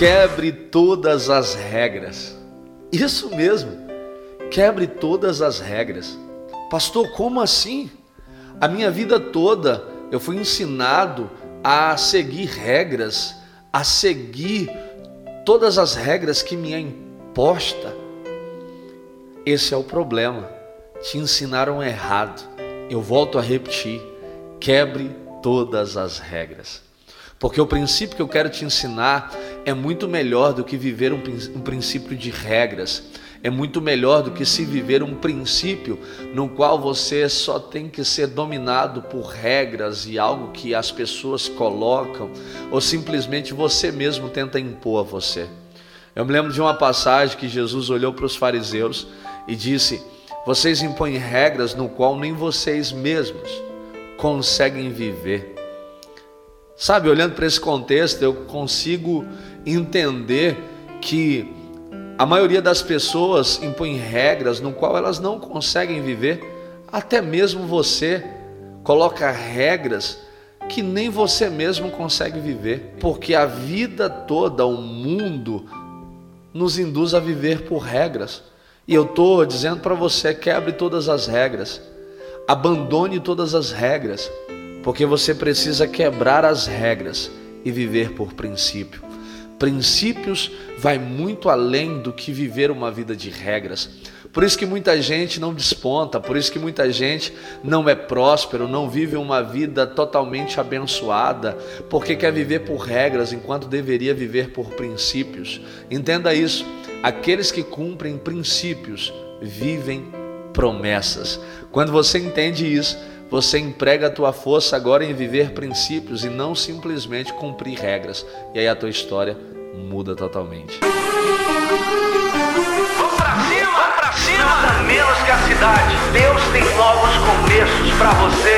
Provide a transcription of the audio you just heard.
Quebre todas as regras. Isso mesmo. Quebre todas as regras. Pastor, como assim? A minha vida toda eu fui ensinado a seguir regras, a seguir todas as regras que me é imposta. Esse é o problema. Te ensinaram errado. Eu volto a repetir: quebre todas as regras. Porque o princípio que eu quero te ensinar é muito melhor do que viver um, um princípio de regras é muito melhor do que se viver um princípio no qual você só tem que ser dominado por regras e algo que as pessoas colocam, ou simplesmente você mesmo tenta impor a você. Eu me lembro de uma passagem que Jesus olhou para os fariseus e disse: Vocês impõem regras no qual nem vocês mesmos conseguem viver. Sabe, olhando para esse contexto, eu consigo entender que a maioria das pessoas impõe regras no qual elas não conseguem viver. Até mesmo você coloca regras que nem você mesmo consegue viver, porque a vida toda, o mundo nos induz a viver por regras. E eu estou dizendo para você: quebre todas as regras, abandone todas as regras, porque você precisa quebrar as regras e viver por princípio. Princípios vai muito além do que viver uma vida de regras. Por isso que muita gente não desponta, por isso que muita gente não é próspero, não vive uma vida totalmente abençoada, porque quer viver por regras enquanto deveria viver por princípios. Entenda isso. Aqueles que cumprem princípios vivem promessas. Quando você entende isso, você emprega a tua força agora em viver princípios e não simplesmente cumprir regras. E aí a tua história muda totalmente. Vamos pra cima, vamos pra cima. Nada menos que a cidade. Deus tem novos começos pra você.